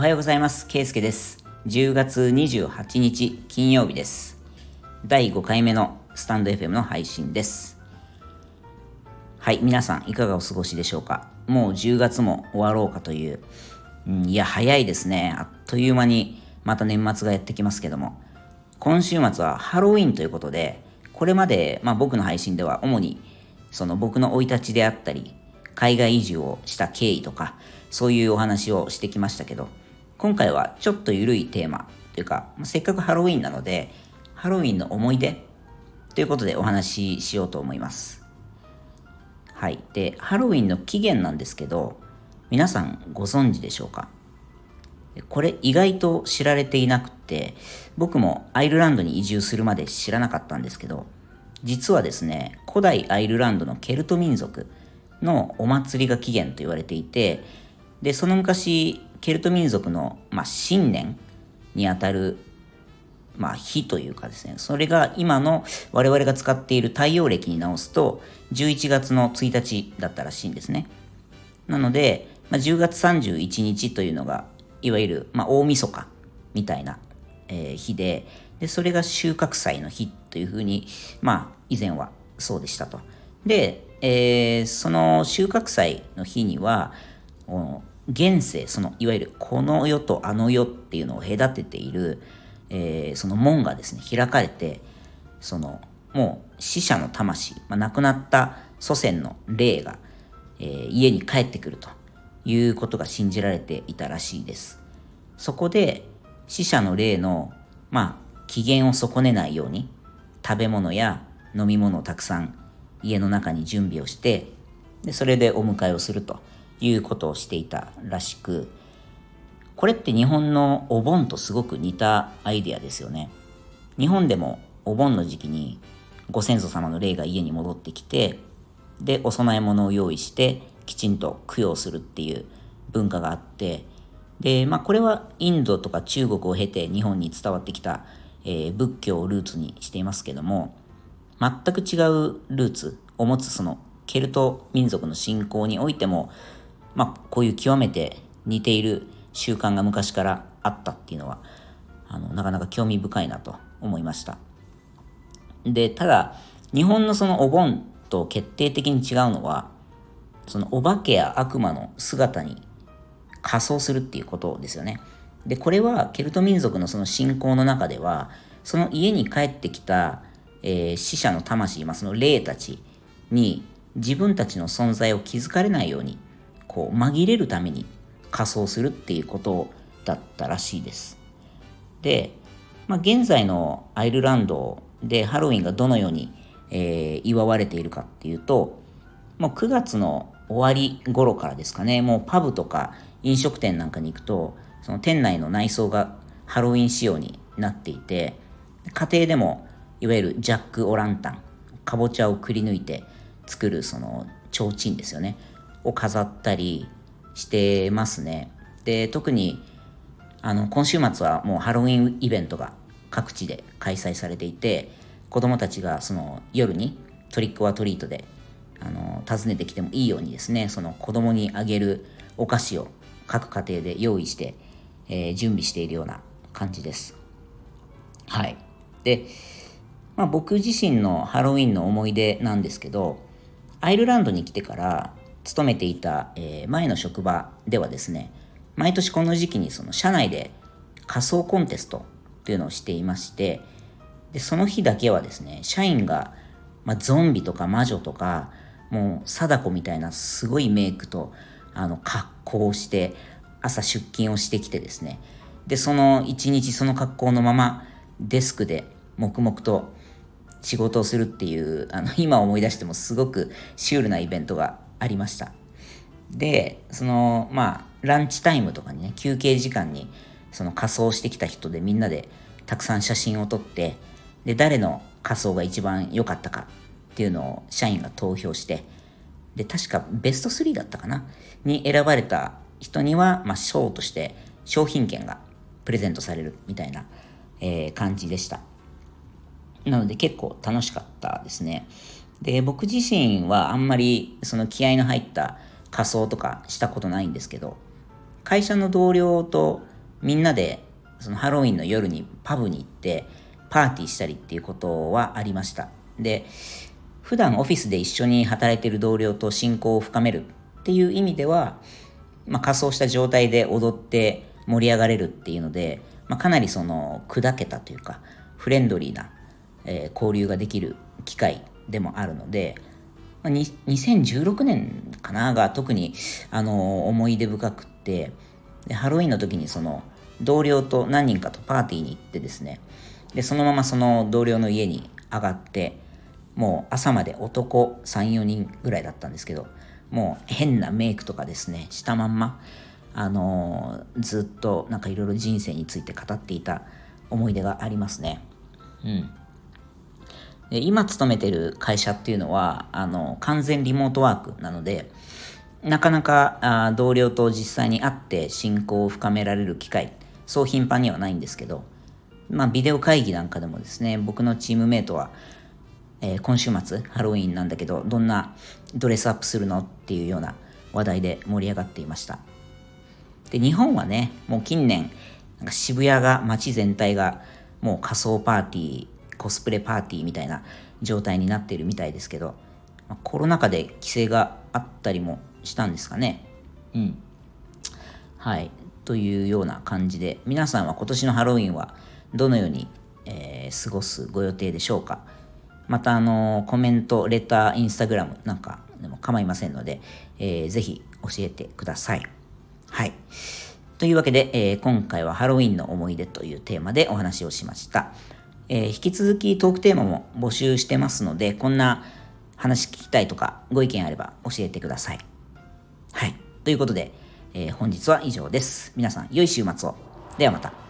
おはようございます。ケイスケです。10月28日金曜日です。第5回目のスタンド FM の配信です。はい、皆さんいかがお過ごしでしょうか？もう10月も終わろうかという、うん、いや、早いですね。あっという間にまた年末がやってきますけども、今週末はハロウィンということで、これまで、まあ、僕の配信では主にその僕の生い立ちであったり、海外移住をした経緯とか、そういうお話をしてきましたけど、今回はちょっと緩いテーマというか、せっかくハロウィンなので、ハロウィンの思い出ということでお話ししようと思います。はい。で、ハロウィンの起源なんですけど、皆さんご存知でしょうか？これ意外と知られていなくて、僕もアイルランドに移住するまで知らなかったんですけど、実はですね、古代アイルランドのケルト民族のお祭りが起源と言われていて、で、その昔、ケルト民族の、まあ、新年にあたる、まあ、日というかですね、それが今の我々が使っている太陽暦に直すと、11月の1日だったらしいんですね。なので、まあ、10月31日というのが、いわゆる、まあ、大晦日みたいな、えー日でで、それが収穫祭の日というふうに、まあ、以前はそうでしたと。で、えーその収穫祭の日には、現世、その、いわゆるこの世とあの世っていうのを隔てている、えーその門がですね、開かれて、その、もう死者の魂、まあ、亡くなった祖先の霊が、えー家に帰ってくるということが信じられていたらしいです。そこで死者の霊の、まあ、機嫌を損ねないように食べ物や飲み物をたくさん家の中に準備をしてでそれでお迎えをするということをしていたらしくこれって日本のお盆とすごく似たアイデアですよね。日本でもお盆の時期にご先祖様の霊が家に戻ってきてでお供え物を用意してきちんと供養するっていう文化があってでまあこれはインドとか中国を経て日本に伝わってきた、えー仏教をルーツにしていますけども全く違うルーツを持つそのケルト民族の信仰においてもまあこういう極めて似ている習慣が昔からあったっていうのはあのなかなか興味深いなと思いました。で、ただ、日本のそのお盆と決定的に違うのは、そのお化けや悪魔の姿に仮装するっていうことですよね。で、これはケルト民族のその信仰の中では、その家に帰ってきた、えー死者の魂、まあ、その霊たちに自分たちの存在を気づかれないように、こう紛れるために仮装するっていうことだったらしいです。で、まあ、現在のアイルランドでハロウィンがどのように、えー祝われているかっていうともう9月の終わり頃からですかねもうパブとか飲食店なんかに行くとその店内の内装がハロウィン仕様になっていて家庭でもいわゆるジャック・オランタンかぼちゃをくり抜いて作るその提灯ですよねを飾ったりしてますね。で特にあの今週末はもうハロウィンイベントが各地で開催されていて子供たちがその夜にトリック・オア・トリートであの訪ねてきてもいいようにですねその子供にあげるお菓子を各家庭で用意して、えー準備しているような感じです。はい。で、まあ、僕自身のハロウィンの思い出なんですけどアイルランドに来てから勤めていた、え前の職場ではですね毎年この時期にその社内で仮装コンテストというのをしていましてでその日だけはですね社員が、まあ、ゾンビとか魔女とかもう貞子みたいなすごいメイクとあの格好をして朝出勤をしてきてですねでその一日その格好のままデスクで黙々と仕事をするっていうあの今思い出してもすごくシュールなイベントがありました。でそのまあランチタイムとかにね休憩時間にその仮装してきた人でみんなでたくさん写真を撮ってで誰の仮装が一番良かったかっていうのを社員が投票してで確かベスト3だったかな？に選ばれた人には、まあ、賞として商品券がプレゼントされるみたいな、えー感じでした。なので結構楽しかったですね。で、僕自身はあんまりその気合の入った仮装とかしたことないんですけど、会社の同僚とみんなでそのハロウィンの夜にパブに行ってパーティーしたりっていうことはありました。で普段オフィスで一緒に働いてる同僚と親交を深めるっていう意味では、まあ、仮装した状態で踊って盛り上がれるっていうので、まあ、かなりその砕けたというかフレンドリーな、えー、交流ができる機会でもあるので、まあ、2016年かなが特にあの思い出深くってでハロウィンの時にその同僚と何人かとパーティーに行ってですねでそのままその同僚の家に上がってもう朝まで男34人ぐらいだったんですけどもう変なメイクとかですねしたまんまあのー、ずっとなんかいろいろ人生について語っていた思い出がありますね。うん。で今勤めてる会社っていうのはあの完全リモートワークなのでなかなかあ同僚と実際に会って親交を深められる機会そう頻繁にはないんですけどまあビデオ会議なんかでもですね僕のチームメイトはえー、今週末ハロウィンなんだけどどんなドレスアップするのっていうような話題で盛り上がっていました。で日本はねもう近年なんか渋谷が街全体がもう仮装パーティーコスプレパーティーみたいな状態になっているみたいですけど、まあ、コロナ禍で規制があったりもしたんですかねうんはいというような感じで皆さんは今年のハロウィンはどのように、えー、過ごすご予定でしょうかまたあのコメント、レター、インスタグラムなんかでも構いませんので、えー、ぜひ教えてください。はい。というわけで、えー、今回はハロウィンの思い出というテーマでお話をしました。えー、引き続きトークテーマも募集してますので、こんな話聞きたいとかご意見あれば教えてください。はい。ということで、えー、本日は以上です。皆さん、良い週末を。ではまた。